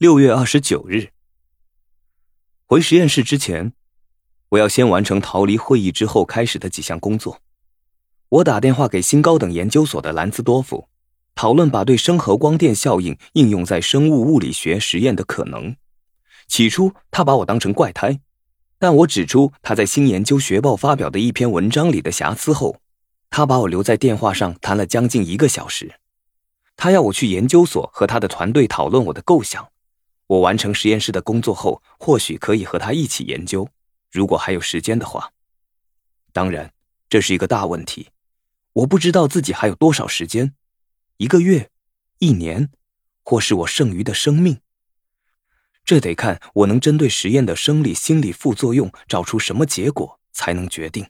六月二十九日，回实验室之前，我要先完成逃离会议之后开始的几项工作。我打电话给新高等研究所的兰兹多夫，讨论把对生核光电效应应用在生物物理学实验的可能。起初，他把我当成怪胎，但我指出他在《新研究学报》发表的一篇文章里的瑕疵后，他把我留在电话上谈了将近一个小时。他要我去研究所和他的团队讨论我的构想。我完成实验室的工作后，或许可以和他一起研究，如果还有时间的话。当然，这是一个大问题，我不知道自己还有多少时间，一个月、一年，或是我剩余的生命。这得看我能针对实验的生理、心理副作用找出什么结果才能决定。